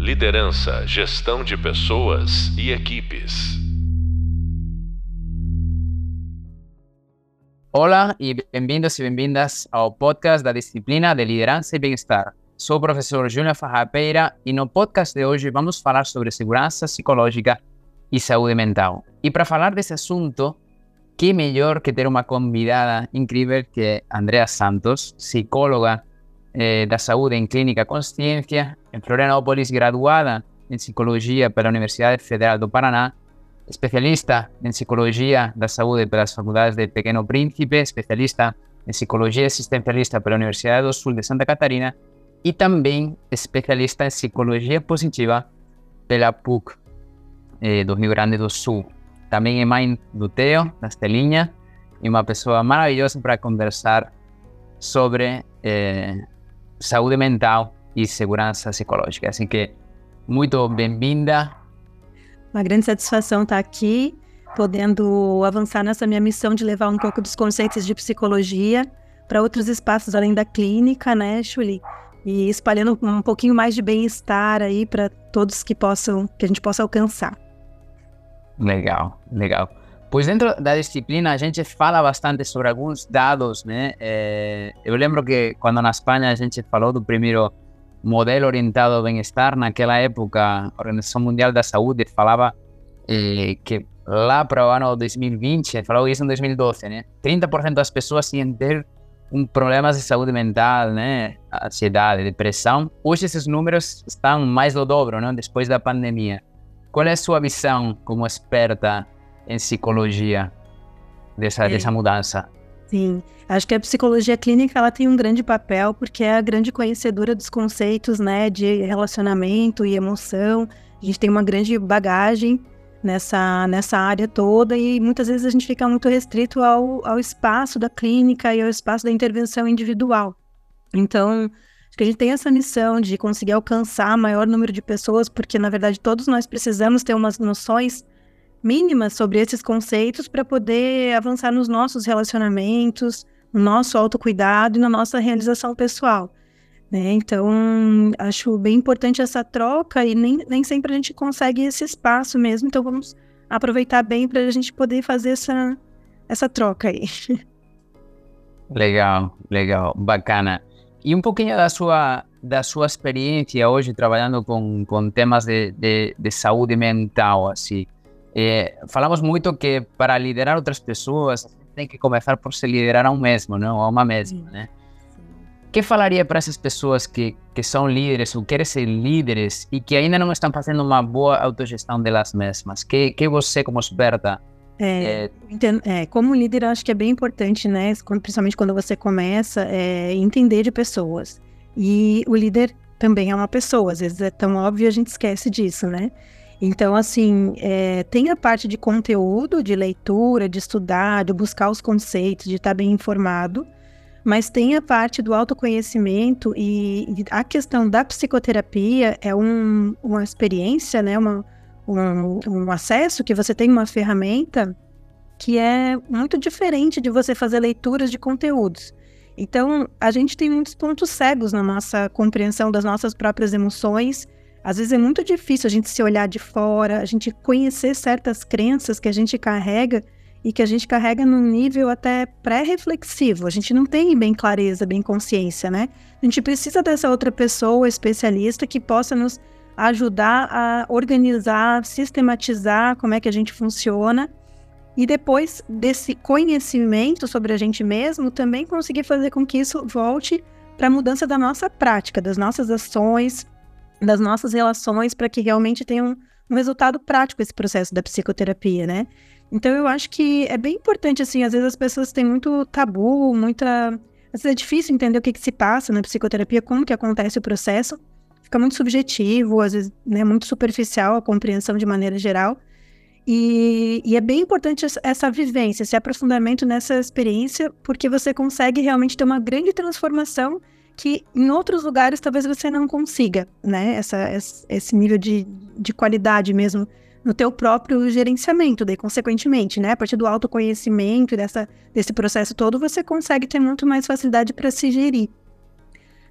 Liderança, gestão de pessoas e equipes. Olá e bem-vindos e bem-vindas ao podcast da disciplina de Liderança e Bem-Estar. Sou o professor Júnior Farrapeira e no podcast de hoje vamos falar sobre segurança psicológica e saúde mental. E para falar desse assunto, que melhor que ter uma convidada incrível que é Andrea Santos, psicóloga eh, da saúde em Clínica Consciência, em Florianópolis, graduada em Psicologia pela Universidade Federal do Paraná, especialista em Psicologia da Saúde pelas Faculdades de Pequeno Príncipe, especialista em Psicologia Existencialista pela Universidade do Sul de Santa Catarina e também especialista em Psicologia Positiva pela PUC eh, do Rio Grande do Sul. Também é mãe do Teo, da Estelinha, e uma pessoa maravilhosa para conversar sobre eh, saúde mental e segurança psicológica. Assim que, muito bem-vinda. Uma grande satisfação estar aqui, podendo avançar nessa minha missão de levar um pouco dos conceitos de psicologia para outros espaços além da clínica, né, Julie? E espalhando um pouquinho mais de bem-estar aí para todos que possam, que a gente possa alcançar. Legal, legal. Pois dentro da disciplina a gente fala bastante sobre alguns dados, né? É, eu lembro que quando na Espanha a gente falou do primeiro modelo orientado ao bem-estar, naquela época a Organização Mundial da Saúde falava é, que lá para o ano 2020, falou isso em 2012, né? 30% das pessoas iam ter um problemas de saúde mental, né? Ansiedade, depressão. Hoje esses números estão mais do dobro, né? Depois da pandemia. Qual é a sua visão como experta em psicologia dessa, é. dessa mudança? Sim, acho que a psicologia clínica ela tem um grande papel porque é a grande conhecedora dos conceitos, né, de relacionamento e emoção. A gente tem uma grande bagagem nessa, nessa área toda e muitas vezes a gente fica muito restrito ao, ao espaço da clínica e ao espaço da intervenção individual. Então, acho que a gente tem essa missão de conseguir alcançar maior número de pessoas, porque na verdade todos nós precisamos ter umas noções mínimas sobre esses conceitos para poder avançar nos nossos relacionamentos, no nosso autocuidado e na nossa realização pessoal. Né? Então, acho bem importante essa troca e nem, nem sempre a gente consegue esse espaço mesmo, então vamos aproveitar bem para a gente poder fazer essa, essa troca aí. Legal, legal, bacana. E um pouquinho da sua, da sua experiência hoje trabalhando com, com temas de, de, de saúde mental, assim. É, falamos muito que para liderar outras pessoas tem que começar por se liderar a um mesmo, não? a uma mesma, né? Que falaria para essas pessoas que, que são líderes ou querem ser líderes e que ainda não estão fazendo uma boa autogestão delas mesmas? Que, que você, como experta, é, é, como líder, acho que é bem importante, né? Principalmente quando você começa, é, entender de pessoas. E o líder também é uma pessoa, às vezes é tão óbvio a gente esquece disso, né? Então, assim, é, tem a parte de conteúdo, de leitura, de estudar, de buscar os conceitos, de estar bem informado, mas tem a parte do autoconhecimento e, e a questão da psicoterapia é um, uma experiência, né, uma, um, um acesso que você tem uma ferramenta que é muito diferente de você fazer leituras de conteúdos. Então, a gente tem muitos pontos cegos na nossa compreensão das nossas próprias emoções às vezes é muito difícil a gente se olhar de fora, a gente conhecer certas crenças que a gente carrega e que a gente carrega num nível até pré-reflexivo. A gente não tem bem clareza, bem consciência, né? A gente precisa dessa outra pessoa especialista que possa nos ajudar a organizar, sistematizar como é que a gente funciona e depois desse conhecimento sobre a gente mesmo também conseguir fazer com que isso volte para a mudança da nossa prática, das nossas ações, das nossas relações para que realmente tenha um, um resultado prático esse processo da psicoterapia, né? Então eu acho que é bem importante, assim, às vezes as pessoas têm muito tabu, muita. Às vezes é difícil entender o que, que se passa na psicoterapia, como que acontece o processo. Fica muito subjetivo, às vezes, né, muito superficial a compreensão de maneira geral. E, e, é bem importante essa vivência, esse aprofundamento nessa experiência, porque você consegue realmente ter uma grande transformação que em outros lugares talvez você não consiga, né? Essa, esse nível de, de qualidade mesmo no teu próprio gerenciamento, daí consequentemente, né? A partir do autoconhecimento e dessa, desse processo todo, você consegue ter muito mais facilidade para se gerir.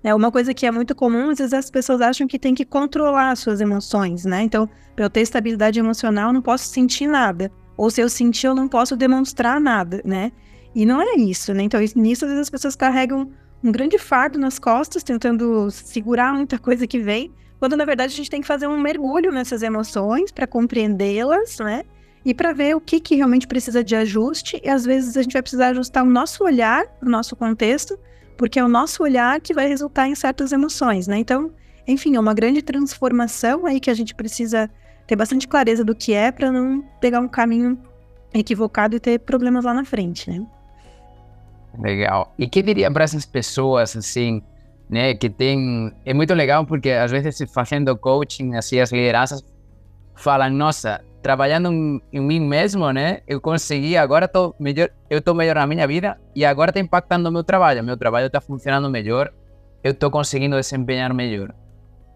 É uma coisa que é muito comum, às vezes as pessoas acham que tem que controlar as suas emoções, né? Então, para eu ter estabilidade emocional, eu não posso sentir nada. Ou se eu sentir, eu não posso demonstrar nada, né? E não é isso, né? Então, nisso, às vezes as pessoas carregam um grande fardo nas costas, tentando segurar muita coisa que vem, quando na verdade a gente tem que fazer um mergulho nessas emoções para compreendê-las, né? E para ver o que, que realmente precisa de ajuste, e às vezes a gente vai precisar ajustar o nosso olhar, o nosso contexto, porque é o nosso olhar que vai resultar em certas emoções, né? Então, enfim, é uma grande transformação aí que a gente precisa ter bastante clareza do que é para não pegar um caminho equivocado e ter problemas lá na frente, né? Legal. E que diria para essas pessoas assim, né, que tem é muito legal porque às vezes fazendo coaching assim as lideranças falam, nossa, trabalhando em mim mesmo, né? Eu consegui, agora tô melhor, eu tô melhor na minha vida e agora está impactando o meu trabalho. Meu trabalho está funcionando melhor, eu estou conseguindo desempenhar melhor.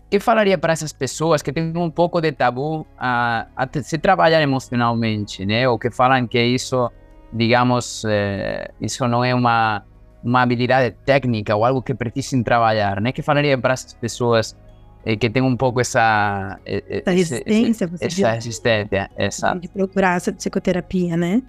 O que falaria para essas pessoas que têm um pouco de tabu a, a se trabalhar emocionalmente, né? Ou que falam que isso, digamos, é, isso não é uma uma habilidade técnica ou algo que precisem trabalhar, né? Que falaria para essas pessoas eh, que tem um pouco essa, essa resistência, esse, essa resistência, essa de procurar essa psicoterapia, né?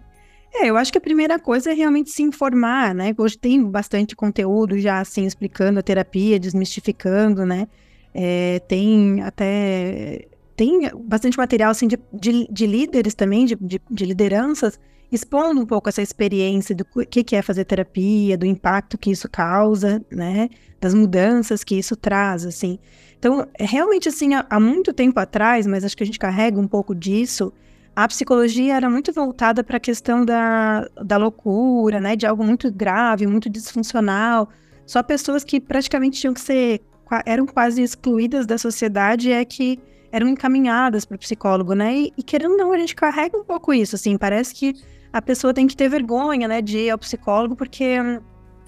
É, eu acho que a primeira coisa é realmente se informar, né? Hoje tem bastante conteúdo já assim explicando a terapia, desmistificando, né? É, tem até tem bastante material assim de, de, de líderes também, de, de, de, lideranças, expondo um pouco essa experiência do que, é fazer terapia, do impacto que isso causa, né? Das mudanças que isso traz, assim. Então, é realmente assim, há, há muito tempo atrás, mas acho que a gente carrega um pouco disso, a psicologia era muito voltada para a questão da, da loucura, né? De algo muito grave, muito disfuncional. Só pessoas que praticamente tinham que ser, eram quase excluídas da sociedade é que eram encaminhadas para o psicólogo, né? E, e, querendo ou não, a gente carrega um pouco isso, assim, parece que a pessoa tem que ter vergonha, né, de ir ao psicólogo, porque hum,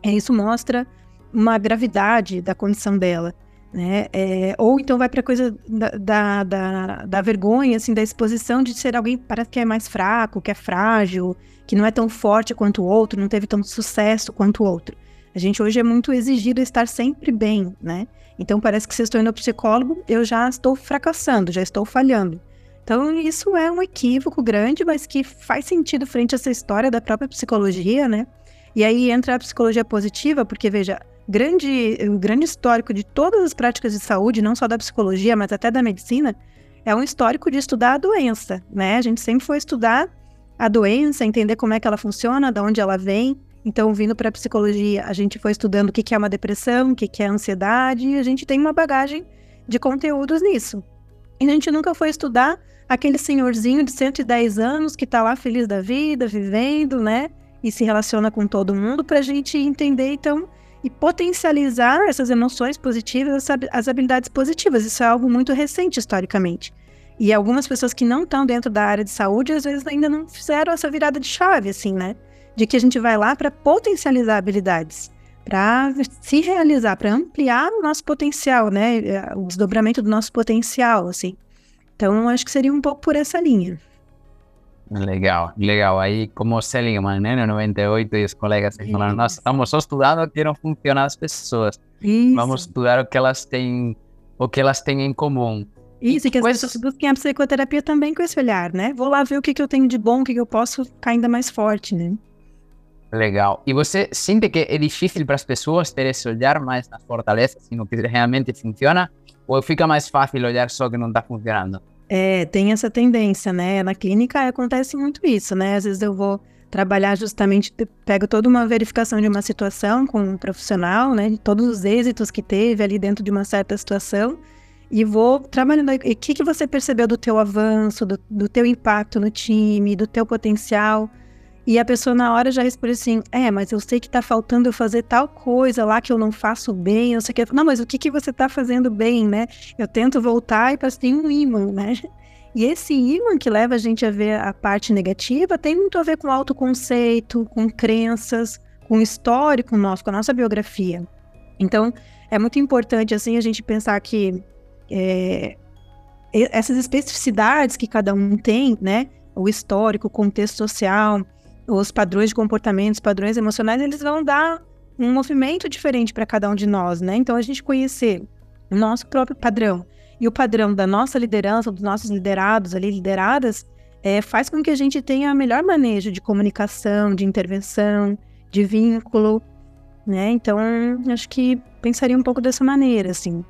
isso mostra uma gravidade da condição dela né? É, ou então vai para a coisa da, da, da, da, vergonha, assim, da exposição de ser alguém que parece que é mais fraco, que é frágil, que não é tão forte quanto o outro, não teve tanto sucesso quanto o outro. A gente hoje é muito exigido estar sempre bem, né? Então parece que se eu estou indo ao psicólogo, eu já estou fracassando, já estou falhando. Então isso é um equívoco grande, mas que faz sentido frente a essa história da própria psicologia, né? E aí entra a psicologia positiva, porque veja, grande, um grande histórico de todas as práticas de saúde, não só da psicologia, mas até da medicina, é um histórico de estudar a doença, né? A gente sempre foi estudar a doença, entender como é que ela funciona, de onde ela vem. Então, vindo para a psicologia, a gente foi estudando o que, que é uma depressão, o que, que é ansiedade, e a gente tem uma bagagem de conteúdos nisso. E a gente nunca foi estudar aquele senhorzinho de 110 anos que está lá feliz da vida, vivendo, né? E se relaciona com todo mundo, para a gente entender, então, e potencializar essas emoções positivas, as habilidades positivas. Isso é algo muito recente historicamente. E algumas pessoas que não estão dentro da área de saúde, às vezes ainda não fizeram essa virada de chave, assim, né? De que a gente vai lá para potencializar habilidades, para se realizar, para ampliar o nosso potencial, né? O desdobramento do nosso potencial, assim. Então, acho que seria um pouco por essa linha. Legal, legal. Aí, como Seligman, né, no 98, e os colegas falaram: Nós estamos só estudando o que não funciona as pessoas. Isso. Vamos estudar o que elas têm, o que elas têm em comum. Isso, e que as pessoas busquem a psicoterapia também com esse olhar, né? Vou lá ver o que, que eu tenho de bom, o que, que eu posso ficar ainda mais forte, né? Legal. E você sente que é difícil para as pessoas ter esse olhar mais nas fortalezas, assim, no que realmente funciona? Ou fica mais fácil olhar só que não está funcionando? É, tem essa tendência, né? Na clínica acontece muito isso, né? Às vezes eu vou trabalhar justamente, pego toda uma verificação de uma situação com um profissional, né? De todos os êxitos que teve ali dentro de uma certa situação e vou trabalhando. E o que, que você percebeu do teu avanço, do, do teu impacto no time, do teu potencial? E a pessoa na hora já responde assim: É, mas eu sei que tá faltando eu fazer tal coisa lá que eu não faço bem, eu sei que. Não, mas o que, que você tá fazendo bem, né? Eu tento voltar e parece que tem um imã, né? E esse imã que leva a gente a ver a parte negativa tem muito a ver com autoconceito, com crenças, com histórico nosso, com a nossa biografia. Então, é muito importante, assim, a gente pensar que é, essas especificidades que cada um tem, né? O histórico, o contexto social, os padrões de comportamentos, padrões emocionais, eles vão dar um movimento diferente para cada um de nós, né? Então a gente conhecer o nosso próprio padrão e o padrão da nossa liderança, dos nossos liderados ali, lideradas, é, faz com que a gente tenha melhor manejo de comunicação, de intervenção, de vínculo, né? Então, acho que pensaria um pouco dessa maneira, assim.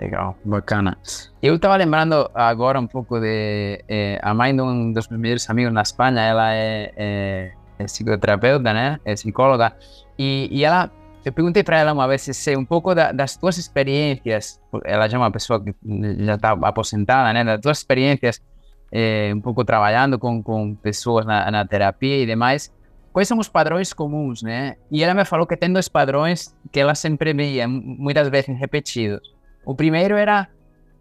Legal, bacana. Eu estava lembrando agora um pouco de eh, a mãe de um dos meus melhores amigos na Espanha, ela é, é, é psicoterapeuta, né? É psicóloga. E, e ela, eu perguntei para ela uma vez se um pouco da, das tuas experiências, ela já é uma pessoa que já está aposentada, né? Das tuas experiências, eh, um pouco trabalhando com, com pessoas na, na terapia e demais, quais são os padrões comuns, né? E ela me falou que tem dois padrões que ela sempre via, muitas vezes repetidos. O primeiro era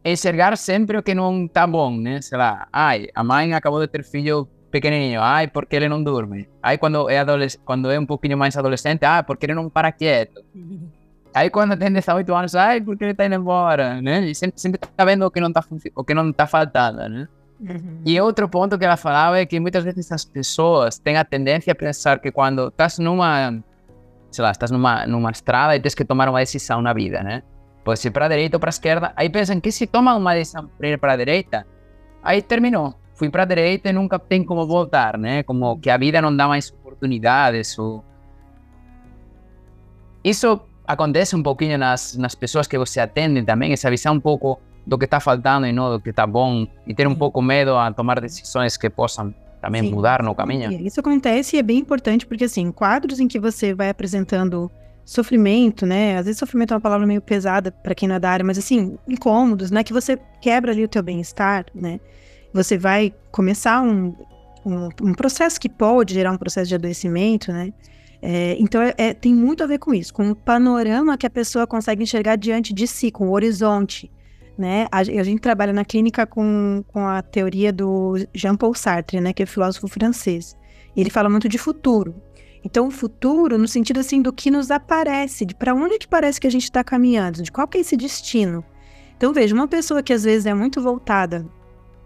enxergar sempre o que não tá bom, né? Sei lá, ai, a mãe acabou de ter filho pequenininho, ai, porque ele não dorme. Aí quando é, quando é um pouquinho mais adolescente, ah, porque ele não para quieto. Aí quando tem 18 anos, ai, porque ele tá indo embora, né? E sempre, sempre tá vendo o que não tá, o que não tá faltando, né? Uhum. E outro ponto que ela falava é que muitas vezes as pessoas têm a tendência a pensar que quando estás numa, sei lá, estás numa, numa estrada e tens que tomar uma decisão na vida, né? Pode ser para a direita ou para a esquerda. Aí pensam que se tomam uma decisão para ir para a direita, aí terminou. Fui para a direita e nunca tem como voltar, né? Como que a vida não dá mais oportunidades. Ou... Isso acontece um pouquinho nas, nas pessoas que você atende também, essa visão um pouco do que está faltando e não do que está bom, e ter um pouco medo a tomar decisões que possam também Sim. mudar no caminho. Isso acontece e é bem importante porque, assim, quadros em que você vai apresentando sofrimento, né? Às vezes sofrimento é uma palavra meio pesada para quem não é da área, mas assim, incômodos, né? Que você quebra ali o teu bem-estar, né? Você vai começar um, um, um, processo que pode gerar um processo de adoecimento, né? É, então, é, é, tem muito a ver com isso, com o panorama que a pessoa consegue enxergar diante de si, com o horizonte né? A, a, gente trabalha na clínica com, com a teoria do Jean-Paul Sartre, né? Que é filósofo francês. Ele fala muito de futuro. Então, o futuro, no sentido assim, do que nos aparece, de para onde que parece que a gente está caminhando, de qual que é esse destino. Então, veja, uma pessoa que às vezes é muito voltada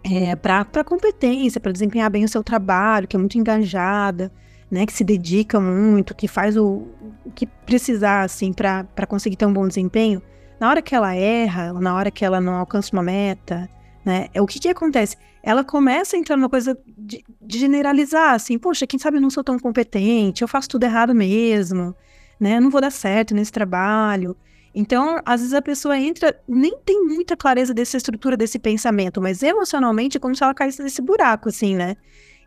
é, para competência, para desempenhar bem o seu trabalho, que é muito engajada, né, que se dedica muito, que faz o, o que precisar, assim, para conseguir ter um bom desempenho, na hora que ela erra, na hora que ela não alcança uma meta, né? É o que que acontece? Ela começa a entrar numa coisa de, de, generalizar, assim, poxa, quem sabe eu não sou tão competente, eu faço tudo errado mesmo, né? Eu não vou dar certo nesse trabalho. Então, às vezes a pessoa entra, nem tem muita clareza dessa estrutura, desse pensamento, mas emocionalmente é como se ela caísse nesse buraco, assim, né?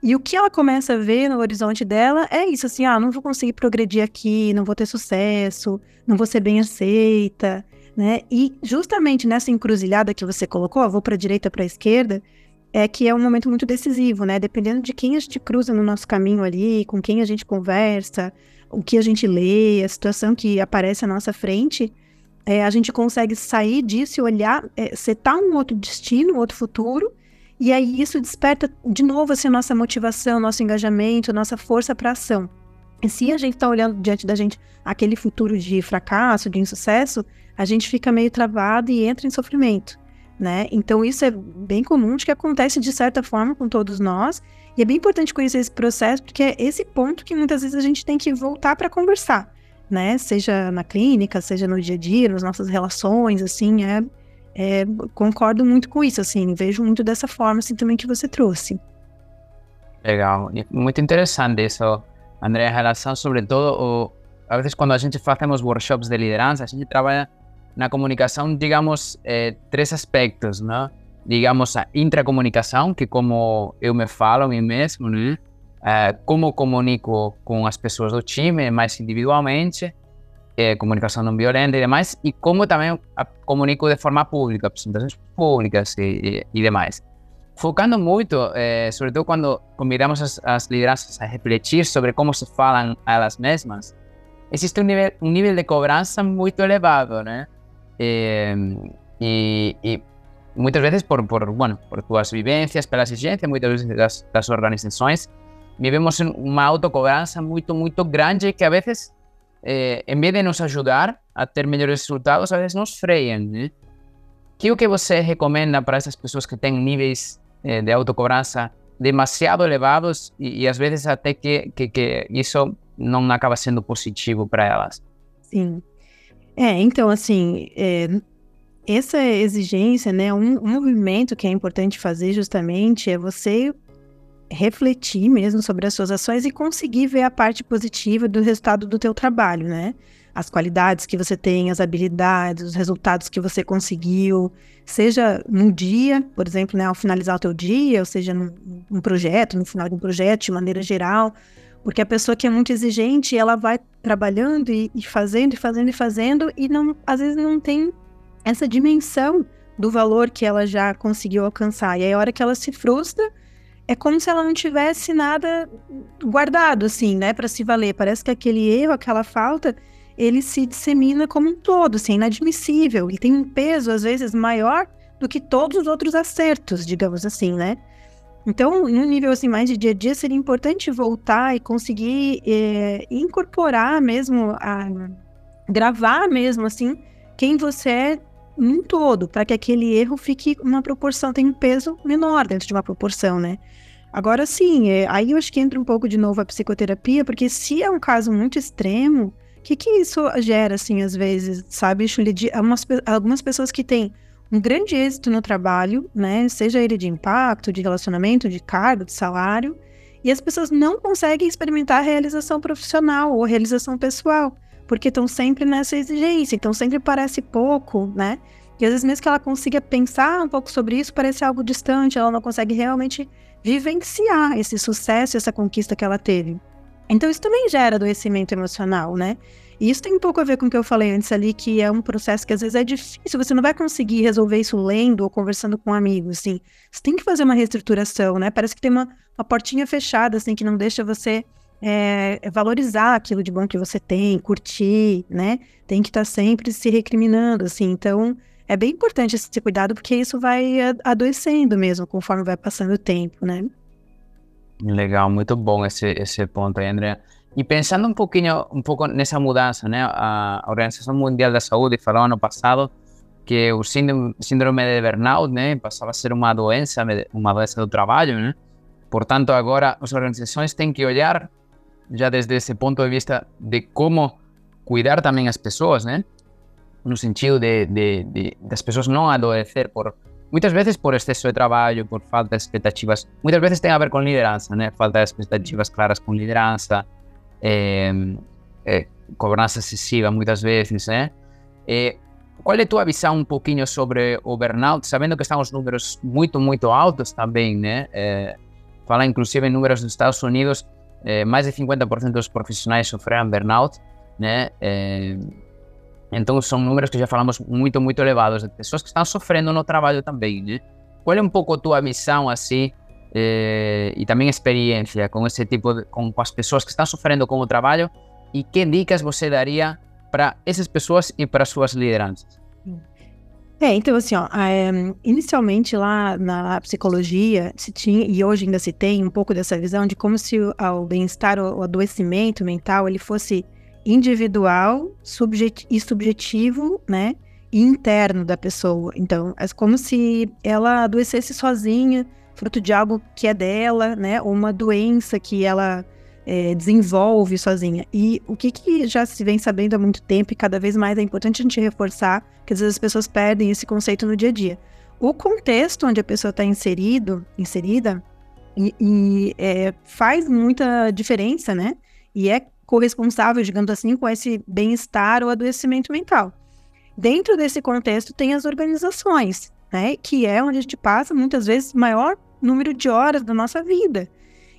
E o que ela começa a ver no horizonte dela é isso, assim, ah, não vou conseguir progredir aqui, não vou ter sucesso, não vou ser bem aceita, né? E justamente nessa encruzilhada que você colocou, vou para a direita, para a esquerda, é que é um momento muito decisivo, né? Dependendo de quem a gente cruza no nosso caminho ali, com quem a gente conversa, o que a gente lê, a situação que aparece à nossa frente, é, a gente consegue sair disso e olhar, é, setar um outro destino, um outro futuro, e aí isso desperta de novo assim, nossa motivação, nosso engajamento, nossa força para ação. E se a gente está olhando diante da gente aquele futuro de fracasso, de insucesso, a gente fica meio travado e entra em sofrimento, né? Então isso é bem comum, de que acontece de certa forma com todos nós, e é bem importante conhecer esse processo, porque é esse ponto que muitas vezes a gente tem que voltar para conversar, né? Seja na clínica, seja no dia a dia, nas nossas relações, assim, é, é, concordo muito com isso, assim, vejo muito dessa forma, assim, também que você trouxe. Legal, muito interessante isso, André, em relação, sobretudo, o, a vezes quando a gente fazemos workshops de liderança, a gente trabalha na comunicação, digamos, eh, três aspectos, né? Digamos, a intracomunicação, que como eu me falo a mim mesmo, né? Eh, como comunico com as pessoas do time, mais individualmente, eh, comunicação não violenta e demais, e como também comunico de forma pública, apresentações públicas e, e, e demais. Focando muito, eh, sobretudo quando convidamos as, as lideranças a refletir sobre como se falam a elas mesmas, existe um nível, um nível de cobrança muito elevado, né? Eh, y, y, muchas veces por, por, bueno, por tus vivencias, por las exigencias, muchas veces das, das organizações, vivemos uma autocobrança muito, muito grande que a vezes, eh, em vez de nos ajudar a ter melhores resultados, a vezes nos freiam, né? Que o que você recomenda para essas pessoas que têm níveis eh, de autocobrança demasiado elevados e, e às vezes até que, que, que isso não acaba sendo positivo para elas. Sim. É, então, assim, é, essa exigência, né, um, um movimento que é importante fazer justamente é você refletir mesmo sobre as suas ações e conseguir ver a parte positiva do resultado do teu trabalho, né? As qualidades que você tem, as habilidades, os resultados que você conseguiu, seja no dia, por exemplo, né, ao finalizar o teu dia, ou seja num, num projeto, no final de um projeto, de maneira geral, porque a pessoa que é muito exigente, ela vai trabalhando e, e fazendo, e fazendo, e fazendo, e não, às vezes não tem essa dimensão do valor que ela já conseguiu alcançar. E aí, a hora que ela se frustra, é como se ela não tivesse nada guardado, assim, né, para se valer. Parece que aquele erro, aquela falta, ele se dissemina como um todo, assim, é inadmissível. E tem um peso, às vezes, maior do que todos os outros acertos, digamos assim, né? Então, um nível assim mais de dia a dia, seria importante voltar e conseguir é, incorporar mesmo, a, gravar mesmo assim, quem você é num todo, para que aquele erro fique uma proporção, tenha um peso menor dentro de uma proporção, né? Agora sim, é, aí eu acho que entra um pouco de novo a psicoterapia, porque se é um caso muito extremo, o que, que isso gera, assim, às vezes, sabe, algumas, algumas pessoas que têm um grande êxito no trabalho, né? Seja ele de impacto, de relacionamento, de cargo, de salário, e as pessoas não conseguem experimentar a realização profissional ou realização pessoal, porque estão sempre nessa exigência, então sempre parece pouco, né? E às vezes mesmo que ela consiga pensar um pouco sobre isso, parece algo distante, ela não consegue realmente vivenciar esse sucesso, essa conquista que ela teve. Então isso também gera adoecimento emocional, né? E isso tem um pouco a ver com o que eu falei antes ali, que é um processo que às vezes é difícil, você não vai conseguir resolver isso lendo ou conversando com um amigo, assim. Você tem que fazer uma reestruturação, né? Parece que tem uma, uma portinha fechada, assim, que não deixa você é, valorizar aquilo de bom que você tem, curtir, né? Tem que estar tá sempre se recriminando, assim. Então, é bem importante esse cuidado, porque isso vai adoecendo mesmo, conforme vai passando o tempo, né? Legal, muito bom esse, esse ponto aí, André. E pensando um pouquinho, um pouco nessa mudança, né? A Organização Mundial da Saúde falou ano passado que o síndrome, de burnout, né, passava a ser uma doença, uma doença do trabalho, né? Portanto, agora as organizações têm que olhar já desde esse ponto de vista de como cuidar também as pessoas, né? No sentido de, de, de das pessoas não adoecer por muitas vezes por excesso de trabalho, por falta de expectativas. Muitas vezes tem a ver com liderança, né? Falta de expectativas claras com liderança, é, é, cobrança excessiva muitas vezes, né? É, qual é a tua visão um pouquinho sobre o burnout, sabendo que estão os números muito, muito altos também, né? É, fala inclusive em números dos Estados Unidos, mais de 50% dos profissionais sofreram burnout, né? Então são números que já falamos muito, muito elevados, de pessoas que estão sofrendo no trabalho também, né? Qual é um pouco a tua visão, assim, eh, também experiência com esse tipo de, com, as pessoas que estão sofrendo com o trabalho e que dicas você daria para essas pessoas e para suas lideranças? É, então assim, ó, é, inicialmente lá na psicologia se tinha e hoje ainda se tem um pouco dessa visão de como se o, o bem-estar, o, o adoecimento mental, ele fosse individual subjet e subjetivo, né, e interno da pessoa. Então, é como se ela adoecesse sozinha, fruto de algo que é dela, né? Uma doença que ela é, desenvolve sozinha. E o que, que já se vem sabendo há muito tempo e cada vez mais é importante a gente reforçar, que às vezes as pessoas perdem esse conceito no dia a dia. O contexto onde a pessoa está inserido, inserida, e, e é, faz muita diferença, né? E é corresponsável, digamos assim, com esse bem-estar ou adoecimento mental. Dentro desse contexto tem as organizações, né? Que é onde a gente passa muitas vezes maior número de horas da nossa vida.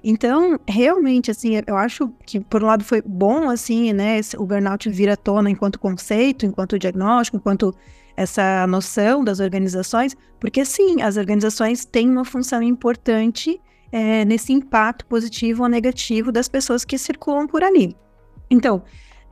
Então, realmente, assim, eu acho que, por um lado, foi bom, assim, né, o burnout vir à tona enquanto conceito, enquanto diagnóstico, enquanto essa noção das organizações, porque, sim, as organizações têm uma função importante é, nesse impacto positivo ou negativo das pessoas que circulam por ali. Então,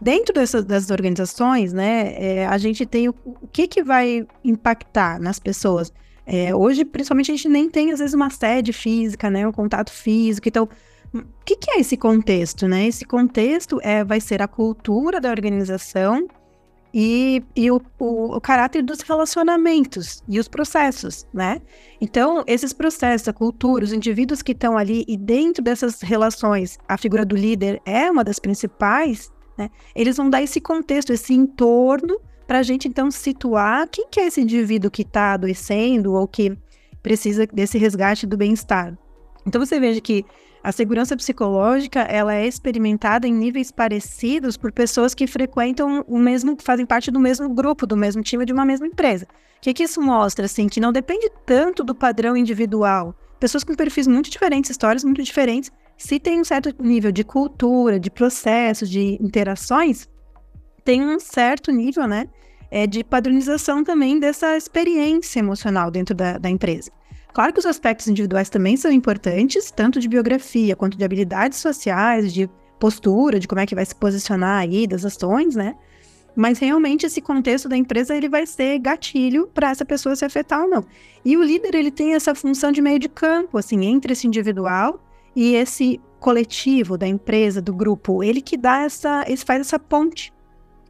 dentro dessas das organizações, né, é, a gente tem o, o que, que vai impactar nas pessoas, é, hoje, principalmente, a gente nem tem, às vezes, uma sede física, né? Um contato físico. Então, o que, que, é esse contexto, né? Esse contexto é, vai ser a cultura da organização e, e o, o, o, caráter dos relacionamentos e os processos, né? Então, esses processos, a cultura, os indivíduos que estão ali e dentro dessas relações, a figura do líder é uma das principais, né? Eles vão dar esse contexto, esse entorno para a gente então situar quem que é esse indivíduo que está adoecendo ou que precisa desse resgate do bem-estar. Então você veja que a segurança psicológica ela é experimentada em níveis parecidos por pessoas que frequentam o mesmo, fazem parte do mesmo grupo, do mesmo time de uma mesma empresa. O que, que isso mostra? Assim, que não depende tanto do padrão individual. Pessoas com perfis muito diferentes, histórias muito diferentes, se tem um certo nível de cultura, de processos, de interações, tem um certo nível, né, é, de padronização também dessa experiência emocional dentro da, da empresa. Claro que os aspectos individuais também são importantes, tanto de biografia quanto de habilidades sociais, de postura, de como é que vai se posicionar aí, das ações, né? Mas realmente esse contexto da empresa ele vai ser gatilho para essa pessoa se afetar ou não. E o líder ele tem essa função de meio de campo, assim, entre esse individual e esse coletivo da empresa, do grupo. Ele que dá essa, ele faz essa ponte,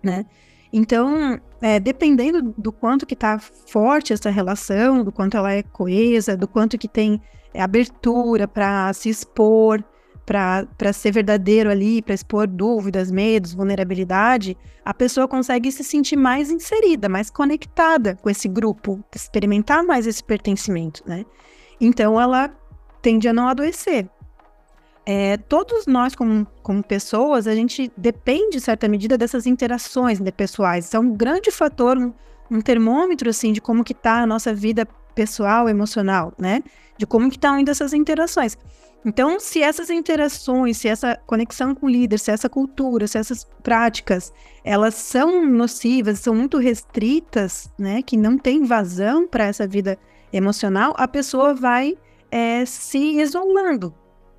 né? Então, é, dependendo do quanto que está forte essa relação, do quanto ela é coesa, do quanto que tem é, abertura para se expor, para ser verdadeiro ali, para expor dúvidas, medos, vulnerabilidade, a pessoa consegue se sentir mais inserida, mais conectada com esse grupo, experimentar mais esse pertencimento, né? Então ela tende a não adoecer. É, todos nós, como, como pessoas, a gente depende, em certa medida, dessas interações interpessoais. Isso é um grande fator, um, um termômetro, assim, de como que está a nossa vida pessoal, emocional, né? De como que estão indo essas interações. Então, se essas interações, se essa conexão com o líder, se essa cultura, se essas práticas, elas são nocivas, são muito restritas, né? Que não tem vazão para essa vida emocional, a pessoa vai é, se isolando,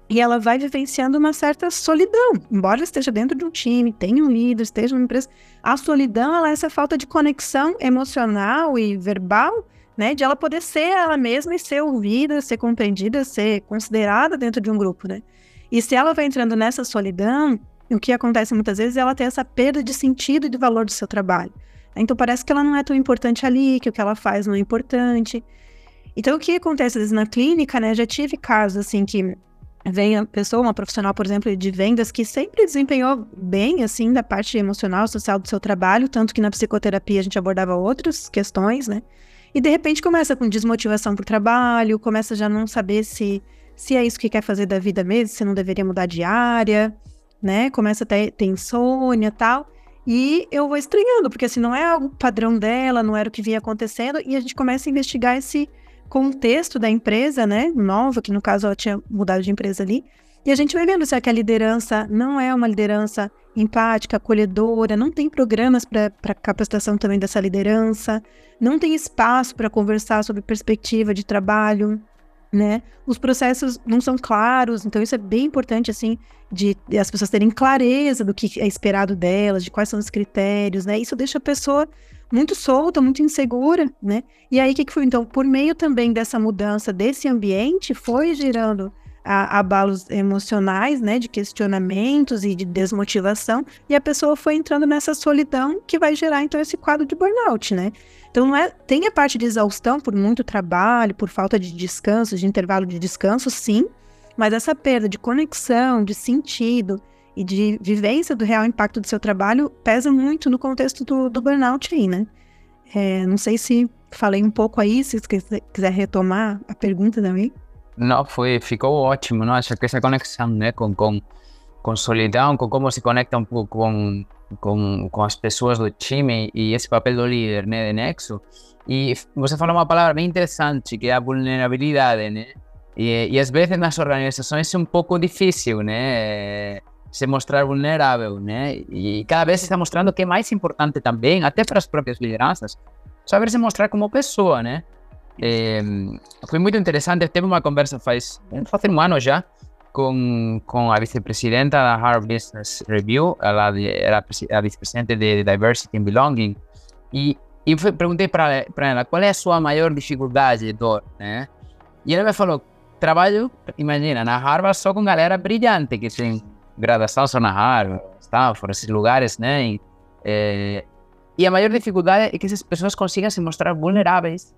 e ela vai vivenciando uma certa solidão. Embora esteja dentro de um time, tenha um líder, esteja numa empresa, a solidão ela é essa falta de conexão emocional e verbal, né, de ela poder ser ela mesma e ser ouvida, ser compreendida, ser considerada dentro de um grupo, né? E se ela vai entrando nessa solidão, o que acontece muitas vezes é ela ter essa perda de sentido e de valor do seu trabalho. Então parece que ela não é tão importante ali, que o que ela faz não é importante. Então o que acontece às vezes na clínica, né? Já tive casos assim que vem a pessoa, uma profissional, por exemplo, de vendas, que sempre desempenhou bem, assim, da parte emocional, social do seu trabalho, tanto que na psicoterapia a gente abordava outras questões, né? E de repente começa com desmotivação para o trabalho, começa já não saber se, se é isso que quer fazer da vida mesmo, se não deveria mudar de área, né? Começa a ter, ter insônia tal. E eu vou estranhando, porque assim, não é algo padrão dela, não era o que vinha acontecendo, e a gente começa a investigar esse contexto da empresa, né, nova, que no caso ela tinha mudado de empresa ali, e a gente vai vendo se é que a liderança não é uma liderança empática, acolhedora, não tem programas para capacitação também dessa liderança, não tem espaço para conversar sobre perspectiva de trabalho, né? Os processos não são claros, então isso é bem importante, assim, de, de, as pessoas terem clareza do que é esperado delas, de quais são os critérios, né? Isso deixa a pessoa muito solta, muito insegura, né? E aí, o que, que foi? Então, por meio também dessa mudança desse ambiente, foi gerando a, abalos emocionais, né? De questionamentos e de desmotivação, e a pessoa foi entrando nessa solidão que vai gerar, então, esse quadro de burnout, né? Então, não é, tem a parte de exaustão por muito trabalho, por falta de descanso, de intervalo de descanso, sim, mas essa perda de conexão, de sentido, e de vivência do real impacto do seu trabalho pesa muito no contexto do, do burnout aí, né? É, não sei se falei um pouco aí, se você quiser retomar a pergunta também. Não, foi, ficou ótimo, não? Acho que essa conexão, né, com, com, com solidão, com como se conecta um pouco com, com, com as pessoas do time e esse papel do líder, né, de nexo. E você falou uma palavra bem interessante, que é a vulnerabilidade, né? E, e às vezes nas organizações é um pouco difícil, né? Se mostrar vulnerável, né? E cada vez está mostrando que é mais importante também, até para as próprias lideranças, saber se mostrar como pessoa, né? É, foi muito interessante, teve uma conversa faz, faz um ano já, com, com a vice-presidenta da Harvard Business Review, ela era a vice-presidente de Diversity and Belonging, e, e perguntei para ela qual é a sua maior dificuldade, dor, né? E ela me falou, trabalho, imagina, na Harvard só com galera brilhante, que tem graduação só na Harvard, Stanford, esses lugares, né? E, é, e a maior dificuldade é que essas pessoas consigam se mostrar vulneráveis,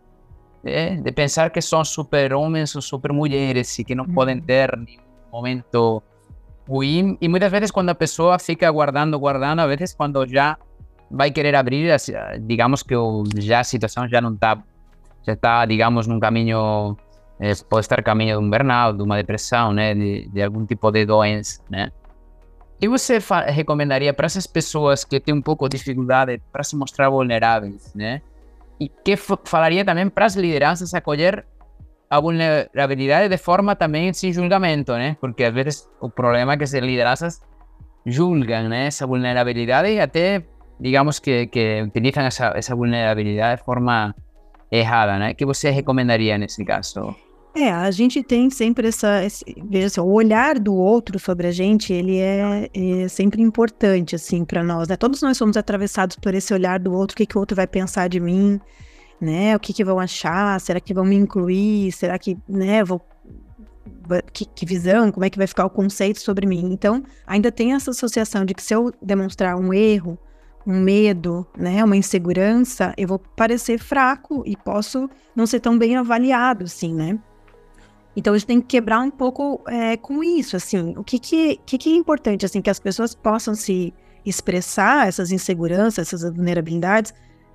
é, de pensar que são super homens ou super mulheres e que não podem ter nenhum momento ruim. E muitas vezes, quando a pessoa fica guardando, guardando, a vezes, quando já vai querer abrir, digamos que já a situação já não está, já está, digamos, num caminho, é, pode estar caminho de um burnout, de uma depressão, né, de, de algum tipo de doença, né. Que você recomendaria para essas pessoas que têm um pouco de dificuldade para se mostrar vulneráveis, né? E que falaria também para as lideranças acolher a vulnerabilidade de forma também sem julgamento, né? Porque às vezes o problema é que as lideranças julgam né? essa vulnerabilidade e até, digamos, que, que utilizam essa, essa vulnerabilidade de forma errada, né? Que você recomendaria nesse caso? É, a gente tem sempre essa, esse, veja assim, o olhar do outro sobre a gente, ele é, é sempre importante, assim, para nós, né? Todos nós somos atravessados por esse olhar do outro, o que, que o outro vai pensar de mim, né? O que, que vão achar, será que vão me incluir, será que, né, vou... Que, que visão, como é que vai ficar o conceito sobre mim? Então, ainda tem essa associação de que se eu demonstrar um erro, um medo, né, uma insegurança, eu vou parecer fraco e posso não ser tão bem avaliado, assim, né? Então a gente tem que quebrar um pouco é, com isso, assim, o que que, que que é importante, assim, que as pessoas possam se expressar essas inseguranças, essas vulnerabilidades,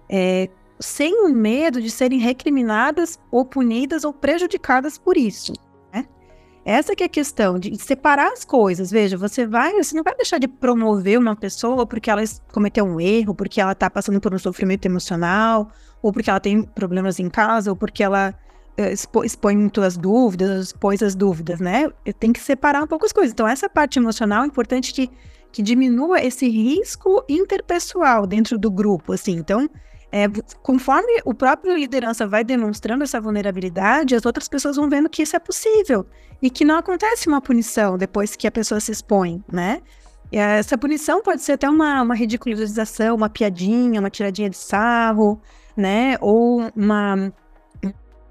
é, sem o medo de serem recriminadas ou punidas ou prejudicadas por isso. Né? Essa que é a questão de separar as coisas. Veja, você vai, você não vai deixar de promover uma pessoa porque ela cometeu um erro, porque ela está passando por um sofrimento emocional, ou porque ela tem problemas em casa, ou porque ela eh, expõe muito as dúvidas, expôs as dúvidas, né? Tenho que separar um pouco as coisas. Então, essa parte emocional é importante que, que diminua esse risco interpessoal dentro do grupo, assim. Então, é, conforme o próprio liderança vai demonstrando essa vulnerabilidade, as outras pessoas vão vendo que isso é possível e que não acontece uma punição depois que a pessoa se expõe, né? E essa punição pode ser até uma, uma ridicularização, uma piadinha, uma tiradinha de sarro, né? Ou uma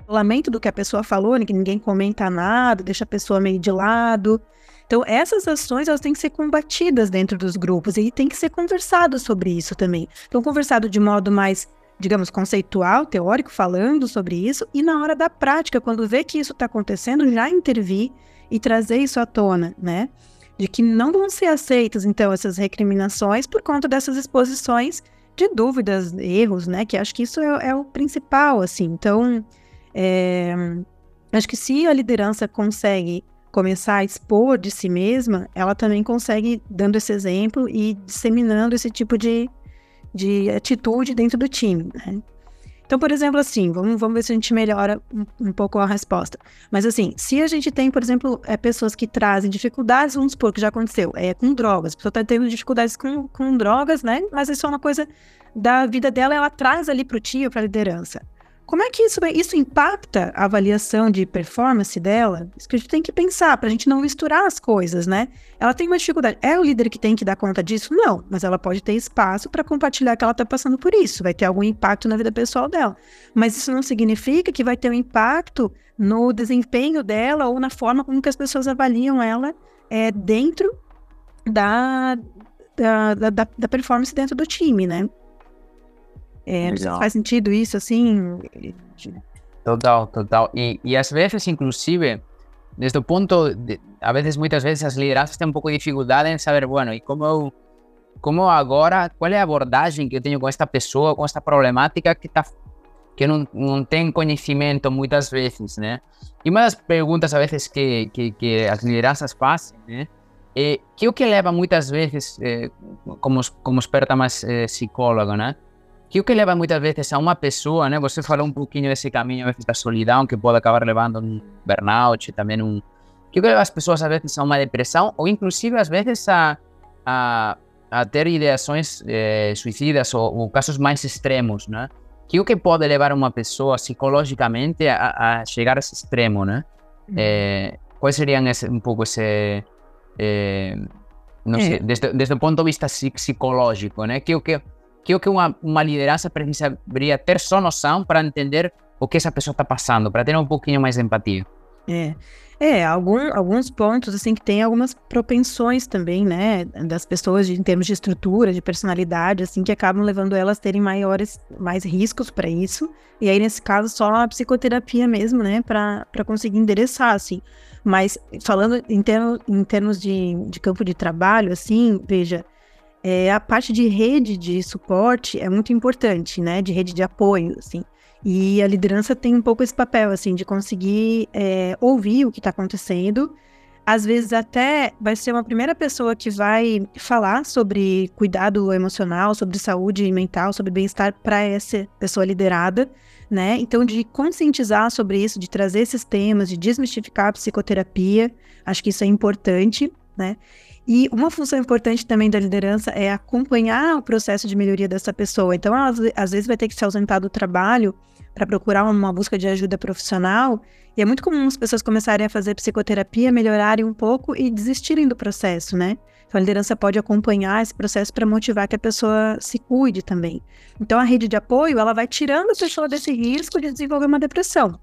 lamento do que a pessoa falou, né, que ninguém comenta nada, deixa a pessoa meio de lado. Então, essas ações elas têm que ser combatidas dentro dos grupos e tem que ser conversado sobre isso também. Então, conversado de modo mais, digamos, conceitual, teórico, falando sobre isso, e na hora da prática, quando vê que isso está acontecendo, já intervir e trazer isso à tona, né? De que não vão ser aceitas, então, essas recriminações por conta dessas exposições de dúvidas, erros, né? Que acho que isso é, é o principal, assim. Então, é, acho que se a liderança consegue começar a expor de si mesma, ela também consegue dando esse exemplo e disseminando esse tipo de, de atitude dentro do time. Né? Então, por exemplo, assim, vamos, vamos ver se a gente melhora um, um, pouco a resposta. Mas assim, se a gente tem, por exemplo, é, pessoas que trazem dificuldades, vamos supor que já aconteceu, é com drogas, a pessoa está tendo dificuldades com, com drogas, né? Mas isso é uma coisa da vida dela, ela traz ali para o tio, para a liderança. Como é que isso, isso impacta a avaliação de performance dela? Isso que a gente tem que pensar, para a gente não misturar as coisas, né? Ela tem uma dificuldade. É o líder que tem que dar conta disso? Não, mas ela pode ter espaço para compartilhar que ela está passando por isso. Vai ter algum impacto na vida pessoal dela. Mas isso não significa que vai ter um impacto no desempenho dela ou na forma como que as pessoas avaliam ela é, dentro da, da, da, da performance dentro do time, né? É, faz sentido isso, assim? Total, total. E, e às vezes, inclusive, desde o ponto, de, a vezes, muitas vezes, as lideranças têm um pouco de dificuldade em saber, bueno, e como eu, como agora, qual é a abordagem que eu tenho com esta pessoa, com esta problemática que tá, que não, não tem conhecimento muitas vezes, né? E uma das perguntas, a vezes, que, que, que as lideranças fazem, né? É, que o que leva muitas vezes, é, como, como experta mais é, psicóloga, né? Que o que leva muitas vezes a uma pessoa, né? Você falou um pouquinho desse caminho da solidão que pode acabar levando um burnout, também um que o que leva as pessoas às vezes a uma depressão ou inclusive às vezes a, a, a ter ideações eh, suicidas ou, ou, casos mais extremos, né? Que o que pode levar uma pessoa psicologicamente a, a chegar a esse extremo, né? Eh, quais seriam esse, um pouco esse eh, não sei, desde, desde o ponto de vista psicológico, né? Que o que o que uma, liderança precisaria ter só noção para entender o que essa pessoa está passando, para ter um pouquinho mais de empatia. É. É, algum, alguns pontos, assim, que tem algumas propensões também, né, das pessoas de, em termos de estrutura, de personalidade, assim, que acabam levando elas a terem maiores, mais riscos para isso. E aí, nesse caso, só a psicoterapia mesmo, né, para conseguir endereçar, assim. Mas, falando em, termo, em termos de, de campo de trabalho, assim, veja, é, a parte de rede de suporte é muito importante, né, de rede de apoio, assim. E a liderança tem um pouco esse papel, assim, de conseguir é, ouvir o que está acontecendo. Às vezes até vai ser uma primeira pessoa que vai falar sobre cuidado emocional, sobre saúde mental, sobre bem-estar para essa pessoa liderada, né? Então, de conscientizar sobre isso, de trazer esses temas, de desmistificar a psicoterapia, acho que isso é importante, né? E uma função importante também da liderança é acompanhar o processo de melhoria dessa pessoa. Então, ela, às vezes vai ter que se ausentar do trabalho para procurar uma busca de ajuda profissional. E é muito comum as pessoas começarem a fazer psicoterapia, melhorarem um pouco e desistirem do processo, né? Então a liderança pode acompanhar esse processo para motivar que a pessoa se cuide também. Então a rede de apoio, ela vai tirando a pessoa desse risco de desenvolver uma depressão.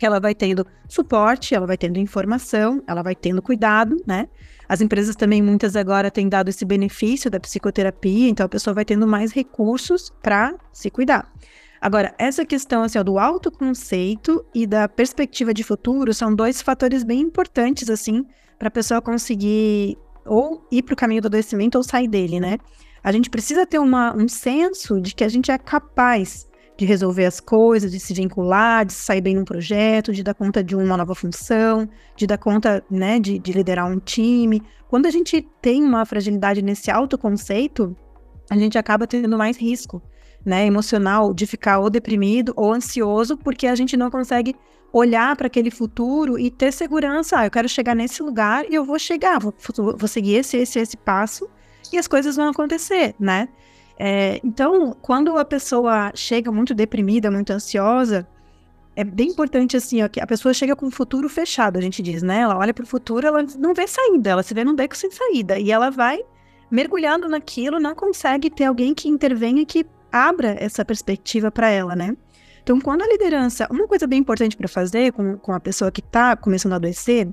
Que ela vai tendo suporte, ela vai tendo informação, ela vai tendo cuidado, né? As empresas também, muitas agora, têm dado esse benefício da psicoterapia, então a pessoa vai tendo mais recursos para se cuidar. Agora, essa questão assim, ó, do autoconceito e da perspectiva de futuro são dois fatores bem importantes, assim, para a pessoa conseguir ou ir para o caminho do adoecimento ou sair dele, né? A gente precisa ter uma, um senso de que a gente é capaz de resolver as coisas, de se vincular, de sair bem num projeto, de dar conta de uma nova função, de dar conta, né, de, de liderar um time. Quando a gente tem uma fragilidade nesse autoconceito, a gente acaba tendo mais risco né, emocional de ficar ou deprimido ou ansioso, porque a gente não consegue olhar para aquele futuro e ter segurança. Ah, eu quero chegar nesse lugar e eu vou chegar, vou, vou seguir esse, esse, esse passo e as coisas vão acontecer, né? É, então, quando a pessoa chega muito deprimida, muito ansiosa, é bem importante assim, ó, que a pessoa chega com o futuro fechado, a gente diz, né? Ela olha para o futuro, ela não vê saída, ela se vê num beco sem saída e ela vai mergulhando naquilo, não consegue ter alguém que intervenha que abra essa perspectiva para ela, né? Então, quando a liderança, uma coisa bem importante para fazer com, com a pessoa que está começando a adoecer,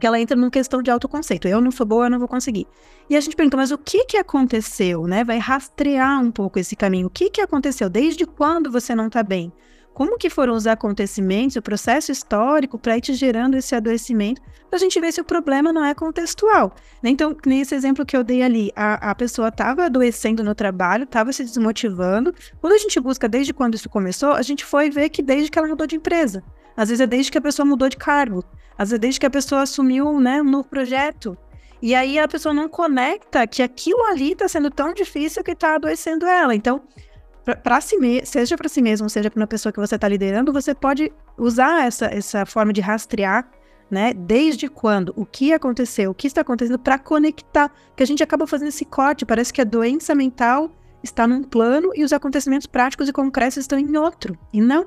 que ela entra numa questão de autoconceito. Eu não sou boa, eu não vou conseguir. E a gente pergunta, mas o que que aconteceu, né? Vai rastrear um pouco esse caminho. O que que aconteceu? Desde quando você não está bem? como que foram os acontecimentos, o processo histórico para ir te gerando esse adoecimento, para a gente ver se o problema não é contextual. Né? Então, nesse exemplo que eu dei ali, a, a pessoa estava adoecendo no trabalho, estava se desmotivando. Quando a gente busca desde quando isso começou, a gente foi ver que desde que ela mudou de empresa. Às vezes é desde que a pessoa mudou de cargo. Às vezes é desde que a pessoa assumiu né, um novo projeto. E aí a pessoa não conecta que aquilo ali está sendo tão difícil que está adoecendo ela. Então, para si mesmo, seja para si mesmo, seja para uma pessoa que você está liderando, você pode usar essa, essa forma de rastrear, né? Desde quando, o que aconteceu, o que está acontecendo, para conectar. Que a gente acaba fazendo esse corte, parece que a doença mental está num plano e os acontecimentos práticos e concretos estão em outro. E não.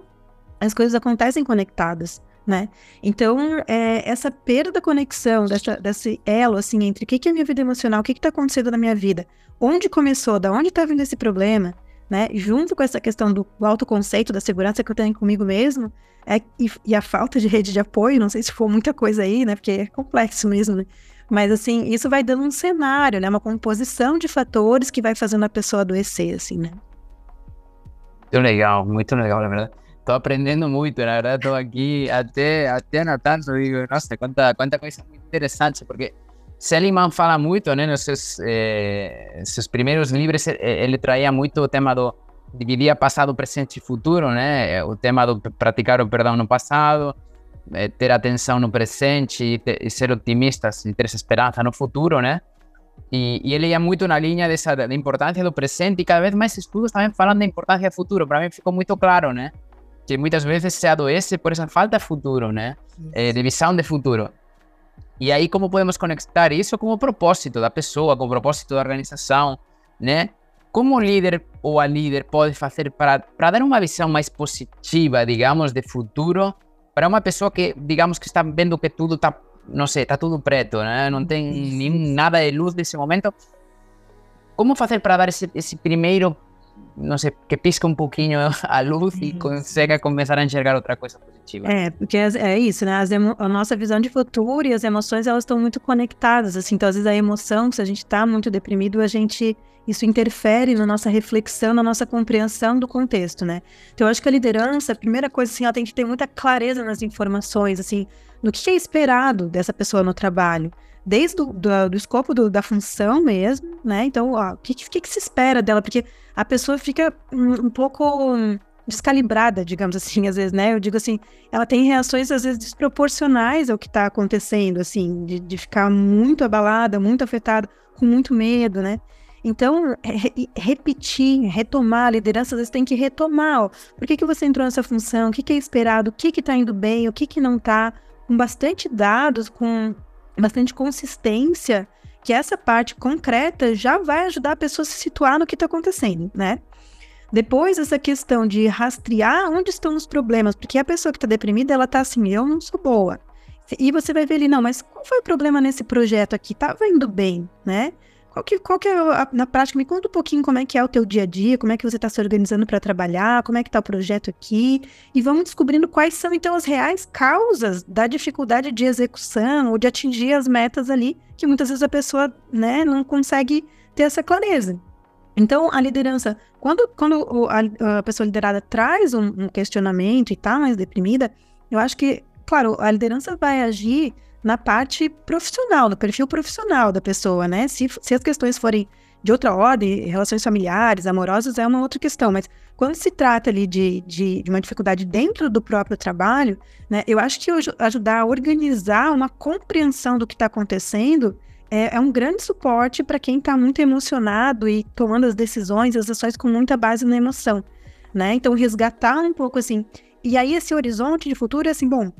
As coisas acontecem conectadas. Né? Então, é, essa perda da conexão, dessa, desse elo, assim, entre o que, que é minha vida emocional, o que está acontecendo na minha vida, onde começou, da onde está vindo esse problema, né? Junto com essa questão do autoconceito, da segurança que eu tenho comigo mesmo, é, e, e, a falta de rede de apoio, não sei se for muita coisa aí, né? Porque é complexo mesmo, né? Mas assim, isso vai dando um cenário, né? Uma composição de fatores que vai fazendo a pessoa adoecer, assim, né? Muito legal, muito legal, na verdade. Estou aprendendo muito, na verdade, estou aqui até, até anotando, digo, quanta, quanta coisa muito interessante, porque Seligman fala muito, né, nos seus, eh, seus primeiros livros, ele traía muito o tema do dividir passado, presente e futuro, né, o tema do praticar o perdão no passado, ter atenção no presente e, ter, e ser otimistas e ter essa esperança no futuro, né, e, e, ele ia muito na linha dessa da importância do presente e cada vez mais estudos também falando da importância do futuro. Para mim ficou muito claro, né? Que muitas vezes se adoece por essa falta de futuro, né? Eh, de visão de futuro. E aí, como podemos conectar isso com o propósito da pessoa, com o propósito da organização, né? Como o líder ou a líder pode fazer para, para dar uma visão mais positiva, digamos, de futuro para uma pessoa que, digamos, que está vendo que tudo está, não sei, está tudo preto, né? Não tem nada de luz nesse momento. Como fazer para dar esse, esse primeiro não sei, que pisca um pouquinho a luz e consiga começar a enxergar outra coisa positiva. É, porque é, isso, né? a nossa visão de futuro e as emoções, elas estão muito conectadas, assim, então às vezes a emoção, se a gente está muito deprimido, a gente, isso interfere na nossa reflexão, na nossa compreensão do contexto, né? Então eu acho que a liderança, a primeira coisa, assim, ela tem que ter muita clareza nas informações, assim, no que é esperado dessa pessoa no trabalho, desde do, do escopo do, da função mesmo, né? Então, o que, que, que, se espera dela? Porque a pessoa fica um, um pouco descalibrada, digamos assim, às vezes, né? Eu digo assim, ela tem reações às vezes desproporcionais ao que está acontecendo, assim, de, de ficar muito abalada, muito afetada, com muito medo, né? Então, re repetir, retomar a liderança, às vezes tem que retomar, ó, por que, que você entrou nessa função, o que, que é esperado, o que está indo bem, o que, que não está, com bastante dados, com bastante consistência, que essa parte concreta já vai ajudar a pessoa a se situar no que está acontecendo, né? Depois, essa questão de rastrear onde estão os problemas, porque a pessoa que está deprimida, ela está assim, eu não sou boa. E você vai ver ali, não, mas qual foi o problema nesse projeto aqui? Tava indo bem, né? Qual que, qual que é, a, na prática, me conta um pouquinho como é que é o teu dia a dia, como é que você está se organizando para trabalhar, como é que está o projeto aqui, e vamos descobrindo quais são, então, as reais causas da dificuldade de execução ou de atingir as metas ali, que muitas vezes a pessoa, né, não consegue ter essa clareza. Então, a liderança, quando, quando a, a pessoa liderada traz um, um questionamento e está mais deprimida, eu acho que, claro, a liderança vai agir na parte profissional, no perfil profissional da pessoa, né? Se, se as questões forem de outra ordem, relações familiares, amorosas, é uma outra questão, mas quando se trata ali de, de, de uma dificuldade dentro do próprio trabalho, né, eu acho que ajudar a organizar uma compreensão do que está acontecendo é, é, um grande suporte para quem está muito emocionado e tomando as decisões, as ações com muita base na emoção, né? Então, resgatar um pouco assim. E aí, esse horizonte de futuro é assim, bom,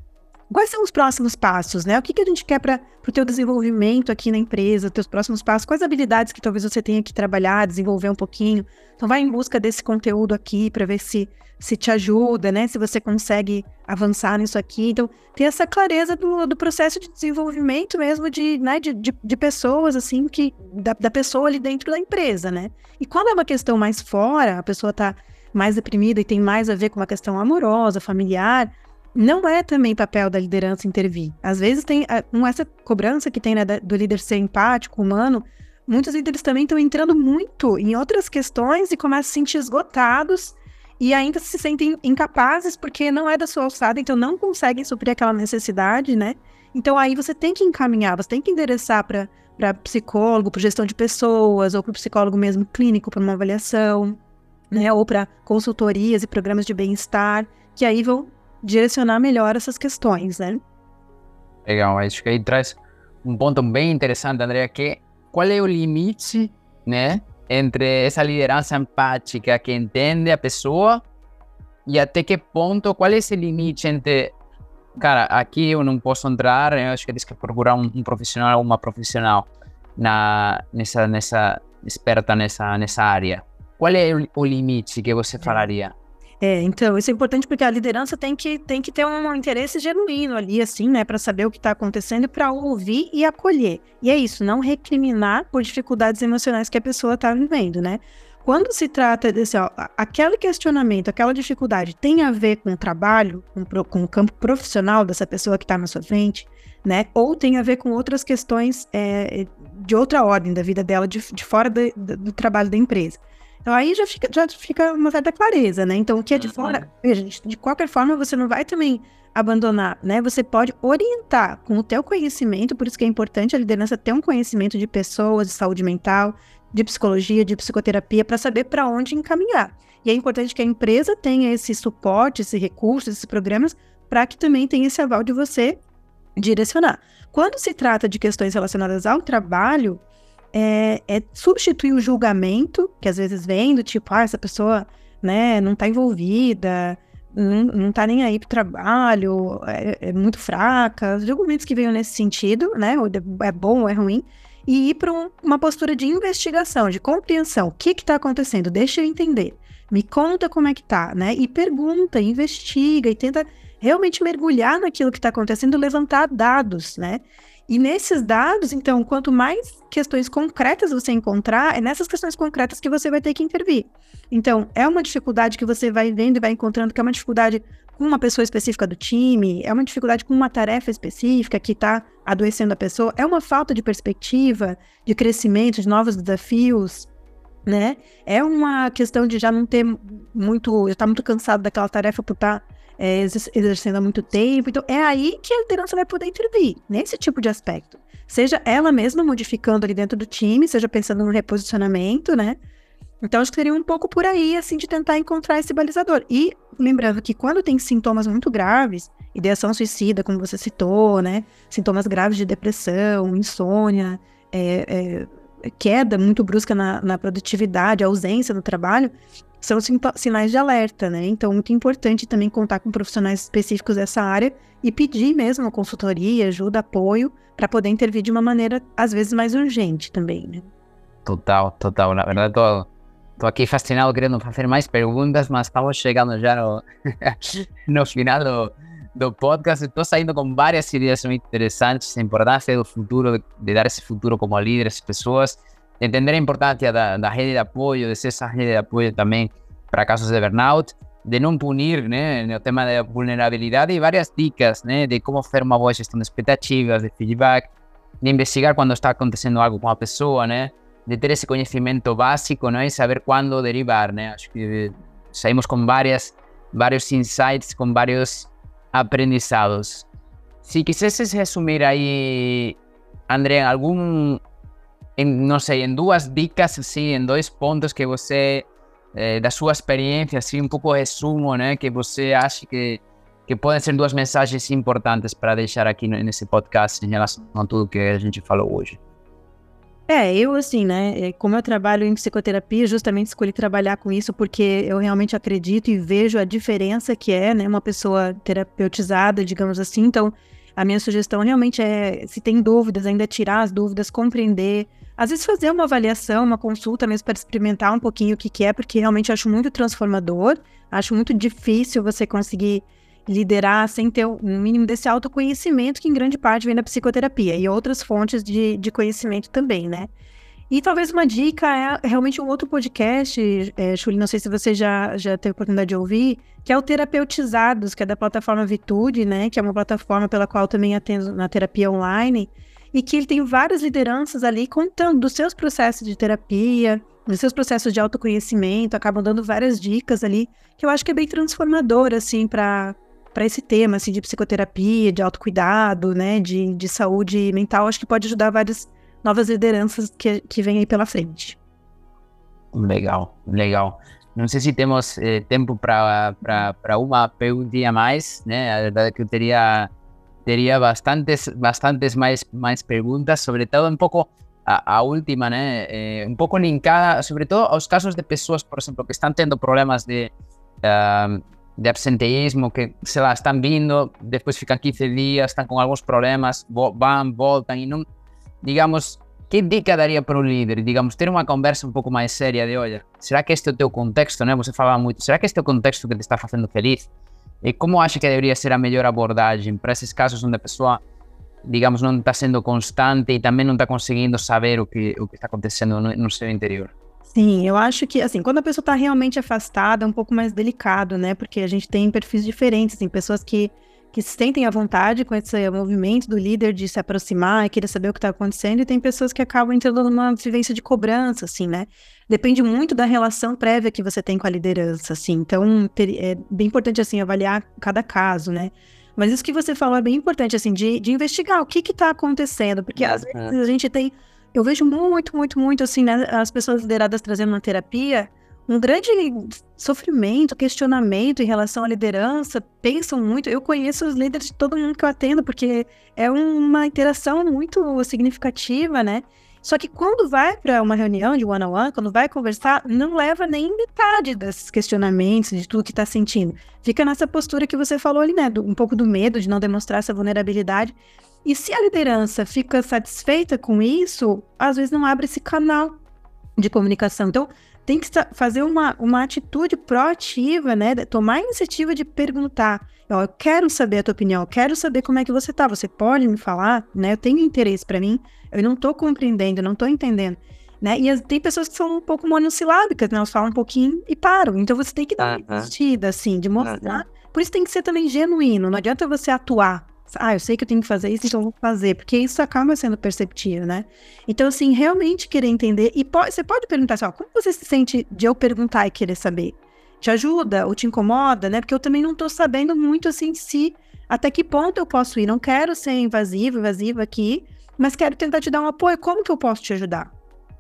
Quais são os próximos passos, né? O que, que a gente quer para o teu desenvolvimento aqui na empresa, teus próximos passos? Quais habilidades que talvez você tenha que trabalhar, desenvolver um pouquinho? Então, vai em busca desse conteúdo aqui para ver se, se te ajuda, né? Se você consegue avançar nisso aqui. Então, ter essa clareza do, do processo de desenvolvimento mesmo de, né, de, de, de pessoas, assim, que da, da pessoa ali dentro da empresa, né? E quando é uma questão mais fora, a pessoa está mais deprimida e tem mais a ver com uma questão amorosa, familiar, não é também papel da liderança intervir. Às vezes tem, com essa cobrança que tem né, do líder ser empático, humano, muitos líderes também estão entrando muito em outras questões e começam a se sentir esgotados e ainda se sentem incapazes porque não é da sua alçada, então não conseguem suprir aquela necessidade, né? Então aí você tem que encaminhar, você tem que endereçar para para psicólogo, para gestão de pessoas, ou para psicólogo mesmo clínico para uma avaliação, né? Ou para consultorias e programas de bem-estar, que aí vão direcionar melhor essas questões, né? Legal, acho que aí traz um ponto bem interessante, Andrea, que qual é o limite, né, entre essa liderança empática que entende a pessoa e até que ponto, qual é esse limite entre, cara, aqui eu não posso entrar, eu acho que tens que procurar um, um profissional ou uma profissional na, nessa, nessa, esperta nessa, nessa área. Qual é o, o limite que você falaria? É, então, isso é importante porque a liderança tem que, tem que ter um interesse genuíno ali, assim, né, para saber o que está acontecendo para ouvir e acolher. E é isso, não recriminar por dificuldades emocionais que a pessoa está vivendo, né? Quando se trata desse, ó, aquele questionamento, aquela dificuldade tem a ver com o trabalho, com, com o campo profissional dessa pessoa que está na sua frente, né? Ou tem a ver com outras questões é, de outra ordem da vida dela, de, de fora do, do trabalho da empresa. Então aí já fica, já fica uma certa clareza, né? Então o que é de fora, veja, de qualquer forma você não vai também abandonar, né? Você pode orientar com o teu conhecimento, por isso que é importante a liderança ter um conhecimento de pessoas, de saúde mental, de psicologia, de psicoterapia, para saber para onde encaminhar. E é importante que a empresa tenha esse suporte, esse recurso, esses programas, para que também tenha esse aval de você direcionar. Quando se trata de questões relacionadas ao trabalho, é, é, substituir o julgamento, que às vezes vem do tipo, ah, essa pessoa né, não está envolvida, não, não tá nem aí pro trabalho, é, é muito fraca, os argumentos que venham nesse sentido, né, é bom ou é ruim, e ir para um, uma postura de investigação, de compreensão, o que está acontecendo, deixa eu entender, me conta como é que tá, né, e pergunta, investiga e tenta realmente mergulhar naquilo que está acontecendo, levantar dados, né? E nesses dados, então, quanto mais questões concretas você encontrar, é nessas questões concretas que você vai ter que intervir. Então, é uma dificuldade que você vai vendo e vai encontrando, que é uma dificuldade com uma pessoa específica do time, é uma dificuldade com uma tarefa específica que está adoecendo a pessoa, é uma falta de perspectiva, de crescimento, de novos desafios, né? É uma questão de já não ter muito, já estar tá muito cansado daquela tarefa por estar tá, é, exercendo há muito tempo. Então, é aí que a liderança vai poder intervir, nesse tipo de aspecto. Seja ela mesma modificando ali dentro do time, seja pensando no reposicionamento, né? Então, acho que seria um pouco por aí, assim, de tentar encontrar esse balizador. E lembrando que quando tem sintomas muito graves, ideação suicida, como você citou, né? Sintomas graves de depressão, insônia, é, é, queda muito brusca na, na produtividade, ausência no trabalho, são sinais de alerta, né? Então, muito importante também contar com profissionais específicos dessa área e pedir mesmo consultoria, ajuda, apoio, para poder intervir de uma maneira, às vezes, mais urgente também, né? Total, total. Na verdade, tô, tô aqui fascinado querendo fazer mais perguntas, mas estamos chegando já no, no final do, do podcast. Estou saindo com várias ideias muito interessantes, a importância do futuro, de, dar esse futuro como líderes, pessoas entender a importância da, da rede de apoio, de ser essa rede de apoio também para casos de burnout, de não punir né, no tema da vulnerabilidade e várias dicas de como fazer uma boa de expectativas, de feedback, de investigar quando está acontecendo algo com a pessoa, né, de ter esse conhecimento básico né, e saber quando derivar. Né. Acho que saímos com várias, insights, com vários aprendizados. Se quisesses resumir aí, André, algum em, não sei, em duas dicas, assim, em dois pontos que você, eh, da sua experiência, assim, um pouco resumo, né, que você acha que, que podem ser duas mensagens importantes para deixar aqui nesse podcast em relação a tudo que a gente falou hoje. É, eu assim, né, é, como eu trabalho em psicoterapia, justamente escolhi trabalhar com isso porque eu realmente acredito e vejo a diferença que é, né, uma pessoa terapeutizada, digamos assim, então a minha sugestão realmente é, se tem dúvidas, ainda tirar as dúvidas, compreender, às vezes fazer uma avaliação, uma consulta mesmo para experimentar um pouquinho o que, que é, porque realmente acho muito transformador, acho muito difícil você conseguir liderar sem ter um mínimo desse autoconhecimento que em grande parte vem da psicoterapia e outras fontes de, de conhecimento também, né? E talvez uma dica é realmente um outro podcast, é, Chuli, não sei se você já, já teve oportunidade de ouvir, que é o Terapeutizados, que é da plataforma Vitude, né? Que é uma plataforma pela qual também atendo na terapia online e que ele tem várias lideranças ali contando dos seus processos de terapia, dos seus processos de autoconhecimento, acabam dando várias dicas ali, que eu acho que é bem transformador, assim, para para esse tema, assim, de psicoterapia, de autocuidado, né, de, de saúde mental, acho que pode ajudar várias novas lideranças que, que vêm aí pela frente. Legal, legal. Não sei se temos eh, tempo para uma perguntinha mais, né? A verdade é que eu teria teria bastantes, bastantes mais, mais perguntas, sobre todo um pouco a, a última, né? Eh, um pouco linkada, sobretudo aos casos de pessoas, por exemplo, que estão tendo problemas de, uh, de absenteísmo, que, sei lá, estão vindo, depois ficam 15 dias, estão com alguns problemas, vão, voltam e não, digamos, que dica daria para o líder? Digamos, ter uma conversa um pouco mais séria de, olha, será que este é o teu contexto, né? Você falava muito, será que este é o contexto que te está fazendo feliz? E como acha que deveria ser a melhor abordagem para esses casos onde a pessoa, digamos, não está sendo constante e também não está conseguindo saber o que, o que está acontecendo no, no seu interior? Sim, eu acho que, assim, quando a pessoa está realmente afastada, é um pouco mais delicado, né? Porque a gente tem perfis diferentes, tem pessoas que que se sentem à vontade com esse movimento do líder de se aproximar e querer saber o que está acontecendo, e tem pessoas que acabam entrando numa vivência de cobrança, assim, né? Depende muito da relação prévia que você tem com a liderança, assim. Então, é bem importante, assim, avaliar cada caso, né? Mas isso que você falou é bem importante, assim, de, de investigar o que está acontecendo, porque às vezes a gente tem. Eu vejo muito, muito, muito, assim, né, as pessoas lideradas trazendo uma terapia um grande sofrimento, questionamento em relação à liderança, pensam muito. Eu conheço os líderes de todo mundo que eu atendo, porque é uma interação muito significativa, né? Só que quando vai para uma reunião de one-on-one, quando vai conversar, não leva nem metade desses questionamentos, de tudo que está sentindo. Fica nessa postura que você falou ali, né? Do, um pouco do medo de não demonstrar essa vulnerabilidade. E se a liderança fica satisfeita com isso, às vezes não abre esse canal de comunicação. Então, tem que fazer uma, uma atitude proativa, né? Tomar a iniciativa de perguntar. Eu quero saber a tua opinião, eu quero saber como é que você tá. Você pode me falar, né? Eu tenho interesse para mim, eu não tô compreendendo, eu não tô entendendo. Né? E as, tem pessoas que são um pouco monossilábicas, né? Elas falam um pouquinho e param. Então você tem que dar uma investida, assim, de mostrar. Por isso tem que ser também genuíno. Não adianta você atuar ah, eu sei que eu tenho que fazer isso, então eu vou fazer, porque isso acaba sendo perceptível, né? Então, assim, realmente querer entender, e pode, você pode perguntar assim, ó, como você se sente de eu perguntar e querer saber? Te ajuda ou te incomoda, né? Porque eu também não tô sabendo muito, assim, se, até que ponto eu posso ir. Não quero ser invasivo, invasiva aqui, mas quero tentar te dar um apoio, como que eu posso te ajudar?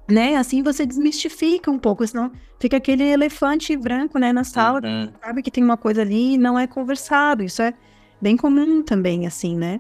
Né? Assim você desmistifica um pouco, senão fica aquele elefante branco, né, na sala, uhum. sabe que tem uma coisa ali e não é conversado. Isso é bem comum também, assim, né?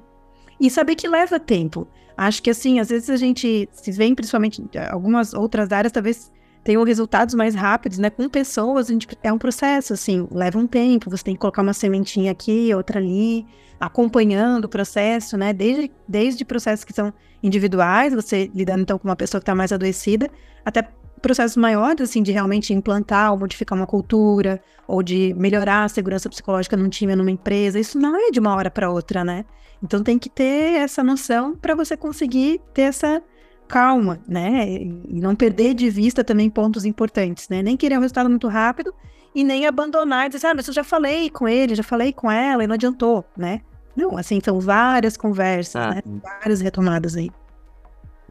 E saber que leva tempo. Acho que, assim, às vezes a gente se vê, principalmente algumas outras áreas, talvez tenham resultados mais rápidos, né? Com pessoas, a gente, é um processo, assim, leva um tempo, você tem que colocar uma sementinha aqui, outra ali, acompanhando o processo, né? Desde, desde processos que são individuais, você lidando então com uma pessoa que está mais adoecida, até processos maiores, assim, de realmente implantar ou modificar uma cultura, ou de melhorar a segurança psicológica num time numa empresa, isso não é de uma hora para outra, né? Então tem que ter essa noção para você conseguir ter essa calma, né? E não perder de vista também pontos importantes, né? Nem querer um resultado muito rápido e nem abandonar e dizer, ah, mas eu já falei com ele, já falei com ela e não adiantou, né? Não, assim, são várias conversas, ah. né? Várias retomadas aí.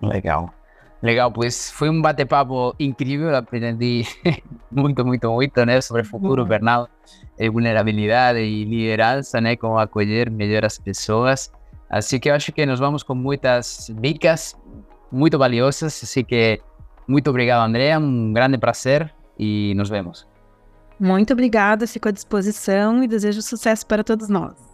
Legal. Legal, pois foi um bate-papo incrível, aprendi muito, muito, muito, né, sobre futuro, burnout, eh, vulnerabilidade e liderança, né, como acolher melhor as pessoas. Assim que eu acho que nós vamos com muitas dicas muito valiosas, assim que muito obrigado, Andrea, um grande prazer e nos vemos. Muito obrigada, fico à disposição e desejo sucesso para todos nós.